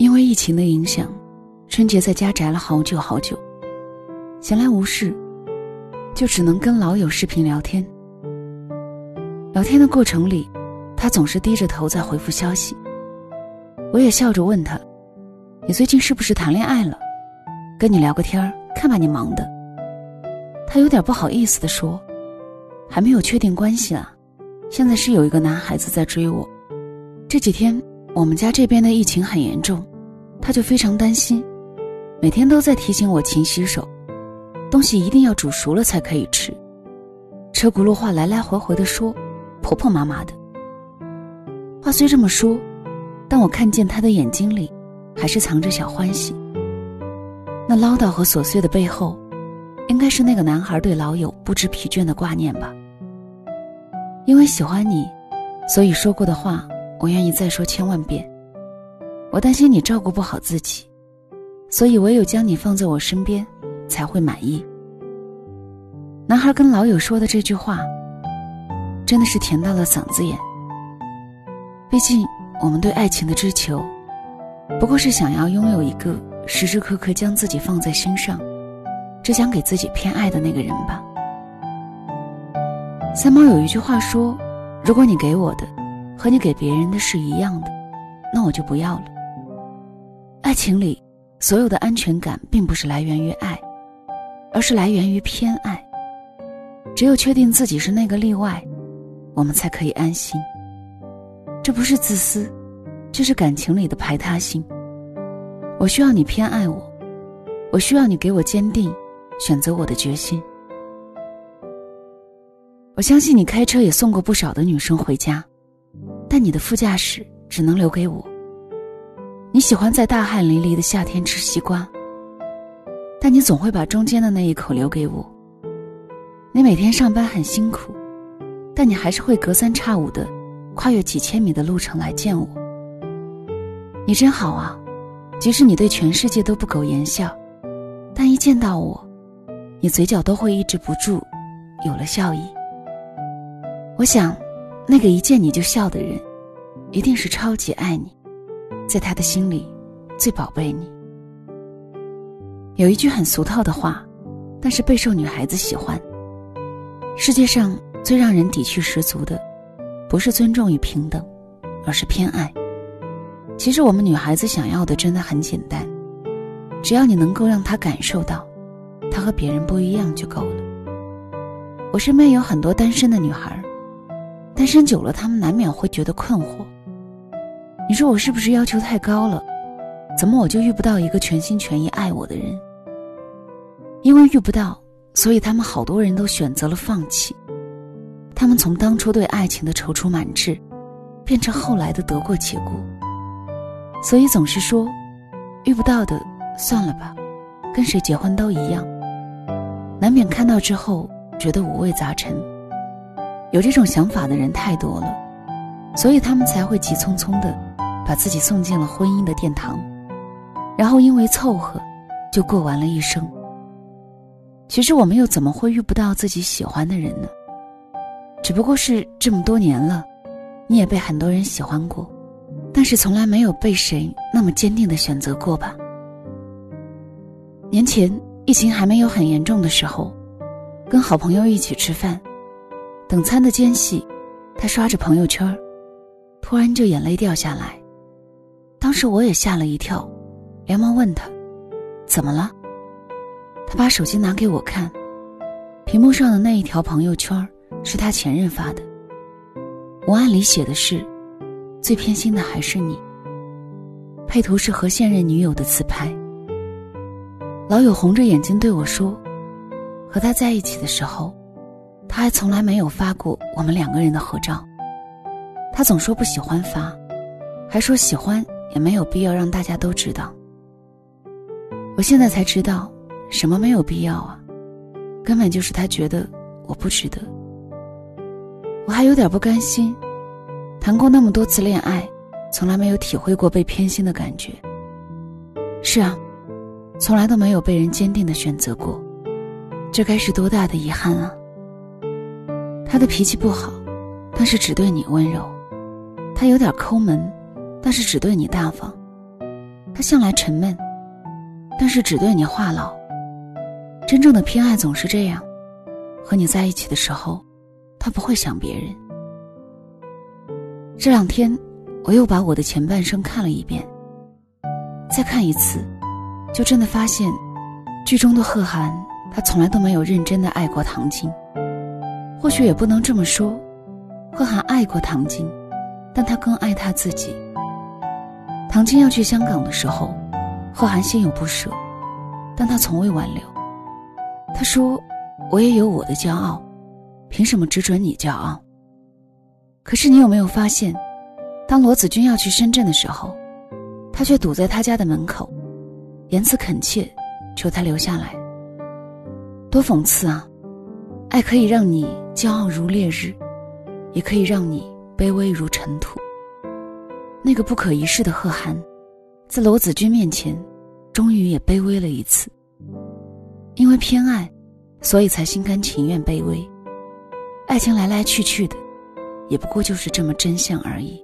因为疫情的影响，春节在家宅了好久好久，闲来无事，就只能跟老友视频聊天。聊天的过程里，他总是低着头在回复消息。我也笑着问他：“你最近是不是谈恋爱了？跟你聊个天儿，看把你忙的。”他有点不好意思地说：“还没有确定关系啊，现在是有一个男孩子在追我。这几天我们家这边的疫情很严重，他就非常担心，每天都在提醒我勤洗手，东西一定要煮熟了才可以吃。车轱辘话来来回回的说，婆婆妈妈的。话虽这么说。”但我看见他的眼睛里，还是藏着小欢喜。那唠叨和琐碎的背后，应该是那个男孩对老友不知疲倦的挂念吧。因为喜欢你，所以说过的话，我愿意再说千万遍。我担心你照顾不好自己，所以唯有将你放在我身边，才会满意。男孩跟老友说的这句话，真的是甜到了嗓子眼。毕竟。我们对爱情的追求，不过是想要拥有一个时时刻刻将自己放在心上、只想给自己偏爱的那个人吧。三毛有一句话说：“如果你给我的和你给别人的是一样的，那我就不要了。”爱情里所有的安全感，并不是来源于爱，而是来源于偏爱。只有确定自己是那个例外，我们才可以安心。这不是自私，这是感情里的排他性。我需要你偏爱我，我需要你给我坚定选择我的决心。我相信你开车也送过不少的女生回家，但你的副驾驶只能留给我。你喜欢在大汗淋漓的夏天吃西瓜，但你总会把中间的那一口留给我。你每天上班很辛苦，但你还是会隔三差五的。跨越几千米的路程来见我，你真好啊！即使你对全世界都不苟言笑，但一见到我，你嘴角都会抑制不住有了笑意。我想，那个一见你就笑的人，一定是超级爱你，在他的心里最宝贝你。有一句很俗套的话，但是备受女孩子喜欢。世界上最让人底气十足的。不是尊重与平等，而是偏爱。其实我们女孩子想要的真的很简单，只要你能够让她感受到，她和别人不一样就够了。我身边有很多单身的女孩，单身久了，她们难免会觉得困惑。你说我是不是要求太高了？怎么我就遇不到一个全心全意爱我的人？因为遇不到，所以他们好多人都选择了放弃。他们从当初对爱情的踌躇满志，变成后来的得过且过。所以总是说，遇不到的算了吧，跟谁结婚都一样。难免看到之后觉得五味杂陈。有这种想法的人太多了，所以他们才会急匆匆的把自己送进了婚姻的殿堂，然后因为凑合，就过完了一生。其实我们又怎么会遇不到自己喜欢的人呢？只不过是这么多年了，你也被很多人喜欢过，但是从来没有被谁那么坚定的选择过吧。年前疫情还没有很严重的时候，跟好朋友一起吃饭，等餐的间隙，他刷着朋友圈，突然就眼泪掉下来。当时我也吓了一跳，连忙问他，怎么了？他把手机拿给我看，屏幕上的那一条朋友圈。是他前任发的，文案里写的是：“最偏心的还是你。”配图是和现任女友的自拍。老友红着眼睛对我说：“和他在一起的时候，他还从来没有发过我们两个人的合照。他总说不喜欢发，还说喜欢也没有必要让大家都知道。”我现在才知道，什么没有必要啊，根本就是他觉得我不值得。我还有点不甘心，谈过那么多次恋爱，从来没有体会过被偏心的感觉。是啊，从来都没有被人坚定的选择过，这该是多大的遗憾啊！他的脾气不好，但是只对你温柔；他有点抠门，但是只对你大方；他向来沉闷，但是只对你话痨。真正的偏爱总是这样，和你在一起的时候，他不会想别人。这两天，我又把我的前半生看了一遍。再看一次，就真的发现，剧中的贺涵，他从来都没有认真的爱过唐晶。或许也不能这么说，贺涵爱过唐晶，但他更爱他自己。唐晶要去香港的时候，贺涵心有不舍，但他从未挽留。他说：“我也有我的骄傲，凭什么只准你骄傲？”可是你有没有发现，当罗子君要去深圳的时候，他却堵在他家的门口，言辞恳切，求他留下来。多讽刺啊！爱可以让你骄傲如烈日，也可以让你卑微如尘土。那个不可一世的贺涵，在罗子君面前，终于也卑微了一次。因为偏爱，所以才心甘情愿卑微。爱情来来去去的。也不过就是这么真相而已。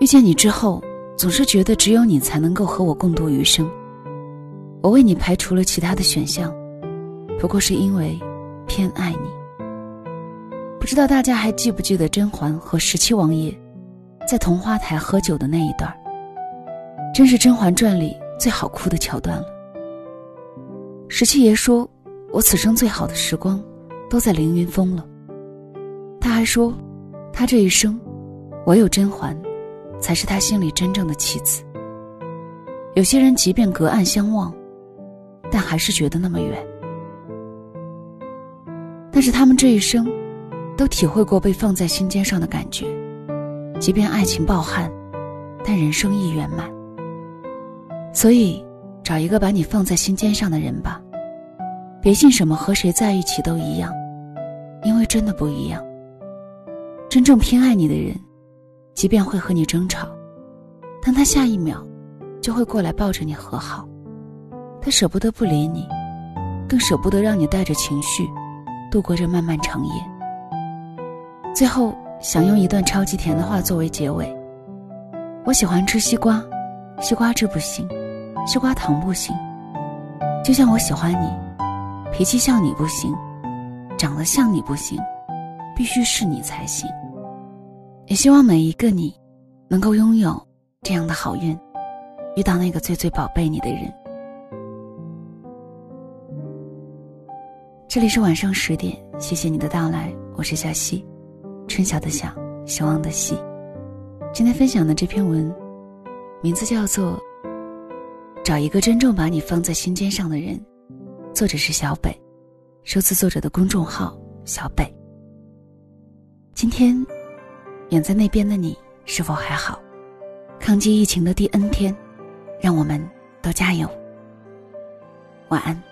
遇见你之后，总是觉得只有你才能够和我共度余生。我为你排除了其他的选项，不过是因为偏爱你。不知道大家还记不记得甄嬛和十七王爷在桐花台喝酒的那一段真是《甄嬛传》里最好哭的桥段了。十七爷说：“我此生最好的时光，都在凌云峰了。”他还说，他这一生，唯有甄嬛，才是他心里真正的妻子。有些人即便隔岸相望，但还是觉得那么远。但是他们这一生，都体会过被放在心尖上的感觉。即便爱情抱憾，但人生亦圆满。所以，找一个把你放在心尖上的人吧，别信什么和谁在一起都一样，因为真的不一样。真正偏爱你的人，即便会和你争吵，但他下一秒就会过来抱着你和好。他舍不得不理你，更舍不得让你带着情绪度过这漫漫长夜。最后，想用一段超级甜的话作为结尾：我喜欢吃西瓜，西瓜汁不行，西瓜糖不行。就像我喜欢你，脾气像你不行，长得像你不行。必须是你才行。也希望每一个你，能够拥有这样的好运，遇到那个最最宝贝你的人。这里是晚上十点，谢谢你的到来，我是小溪，春晓的晓，希望的希。今天分享的这篇文，名字叫做《找一个真正把你放在心尖上的人》，作者是小北，收自作者的公众号小北。今天，远在那边的你是否还好？抗击疫情的第 N 天，让我们都加油。晚安。